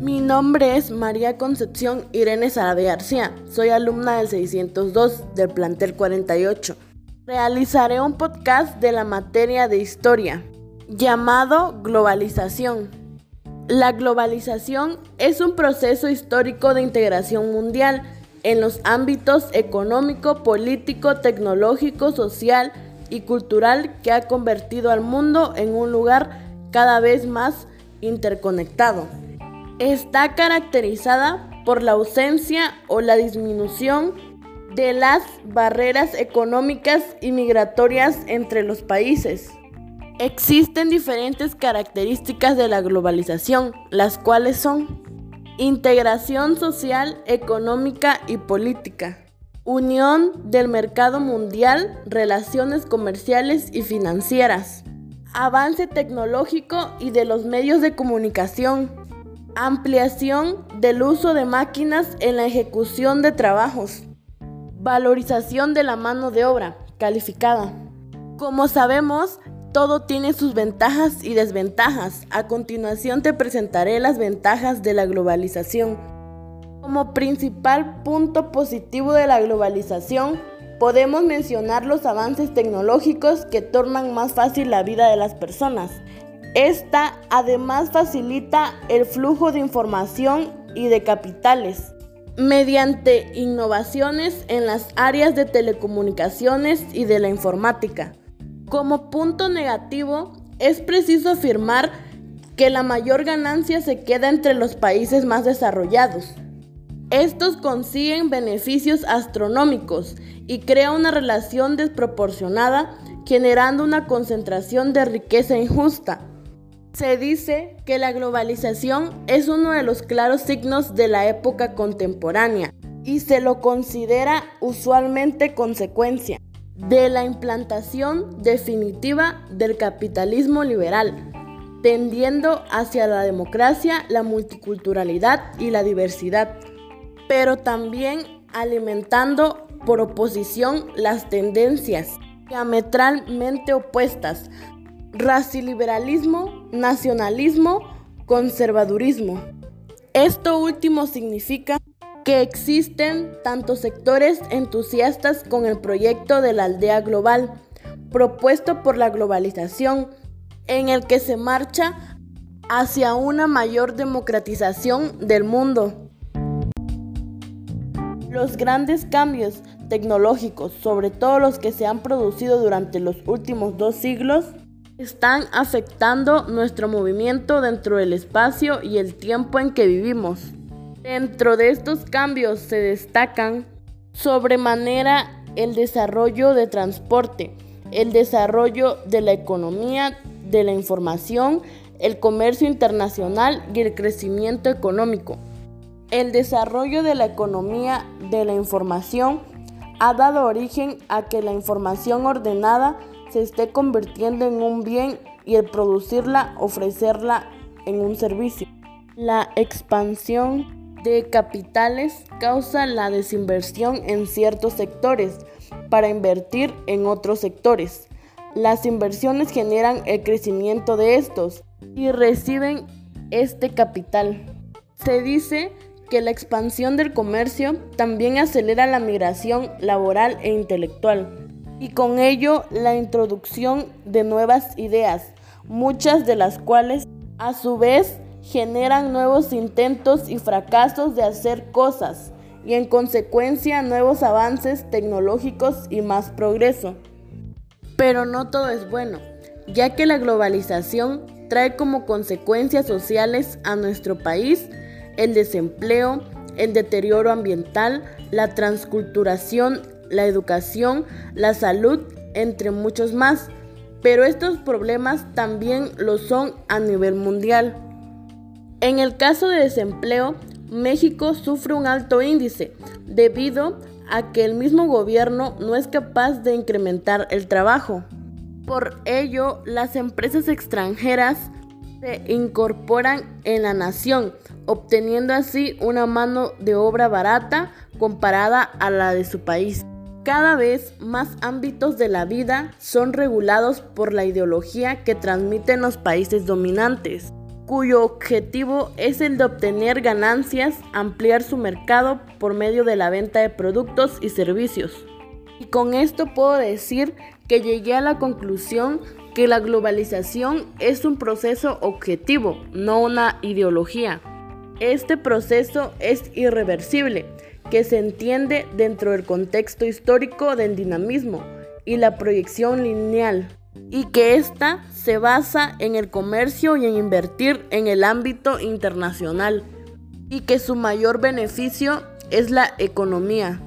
Mi nombre es María Concepción Irene Sarabia García. Soy alumna del 602 del plantel 48. Realizaré un podcast de la materia de historia llamado globalización. La globalización es un proceso histórico de integración mundial en los ámbitos económico, político, tecnológico, social y cultural que ha convertido al mundo en un lugar cada vez más interconectado. Está caracterizada por la ausencia o la disminución de las barreras económicas y migratorias entre los países. Existen diferentes características de la globalización, las cuales son integración social, económica y política, unión del mercado mundial, relaciones comerciales y financieras, avance tecnológico y de los medios de comunicación, ampliación del uso de máquinas en la ejecución de trabajos, valorización de la mano de obra calificada. Como sabemos, todo tiene sus ventajas y desventajas. A continuación te presentaré las ventajas de la globalización. Como principal punto positivo de la globalización, podemos mencionar los avances tecnológicos que tornan más fácil la vida de las personas. Esta además facilita el flujo de información y de capitales mediante innovaciones en las áreas de telecomunicaciones y de la informática. Como punto negativo, es preciso afirmar que la mayor ganancia se queda entre los países más desarrollados. Estos consiguen beneficios astronómicos y crea una relación desproporcionada generando una concentración de riqueza injusta. Se dice que la globalización es uno de los claros signos de la época contemporánea y se lo considera usualmente consecuencia de la implantación definitiva del capitalismo liberal, tendiendo hacia la democracia, la multiculturalidad y la diversidad, pero también alimentando por oposición las tendencias diametralmente opuestas, raciliberalismo, nacionalismo, conservadurismo. Esto último significa que existen tantos sectores entusiastas con el proyecto de la aldea global, propuesto por la globalización, en el que se marcha hacia una mayor democratización del mundo. Los grandes cambios tecnológicos, sobre todo los que se han producido durante los últimos dos siglos, están afectando nuestro movimiento dentro del espacio y el tiempo en que vivimos. Dentro de estos cambios se destacan sobremanera el desarrollo de transporte, el desarrollo de la economía, de la información, el comercio internacional y el crecimiento económico. El desarrollo de la economía de la información ha dado origen a que la información ordenada se esté convirtiendo en un bien y el producirla, ofrecerla en un servicio. La expansión de capitales causa la desinversión en ciertos sectores para invertir en otros sectores. Las inversiones generan el crecimiento de estos y reciben este capital. Se dice que la expansión del comercio también acelera la migración laboral e intelectual y con ello la introducción de nuevas ideas, muchas de las cuales a su vez generan nuevos intentos y fracasos de hacer cosas y en consecuencia nuevos avances tecnológicos y más progreso. Pero no todo es bueno, ya que la globalización trae como consecuencias sociales a nuestro país el desempleo, el deterioro ambiental, la transculturación, la educación, la salud, entre muchos más. Pero estos problemas también lo son a nivel mundial. En el caso de desempleo, México sufre un alto índice debido a que el mismo gobierno no es capaz de incrementar el trabajo. Por ello, las empresas extranjeras se incorporan en la nación, obteniendo así una mano de obra barata comparada a la de su país. Cada vez más ámbitos de la vida son regulados por la ideología que transmiten los países dominantes. cuyo objetivo es el de obtener ganancias, ampliar su mercado por medio de la venta de productos y servicios. Y con esto puedo decir que llegué a la conclusión que la globalización es un proceso objetivo, no una ideología. Este proceso es irreversible, que se entiende dentro del contexto histórico del dinamismo y la proyección lineal y que ésta se basa en el comercio y en invertir en el ámbito internacional y que su mayor beneficio es la economía.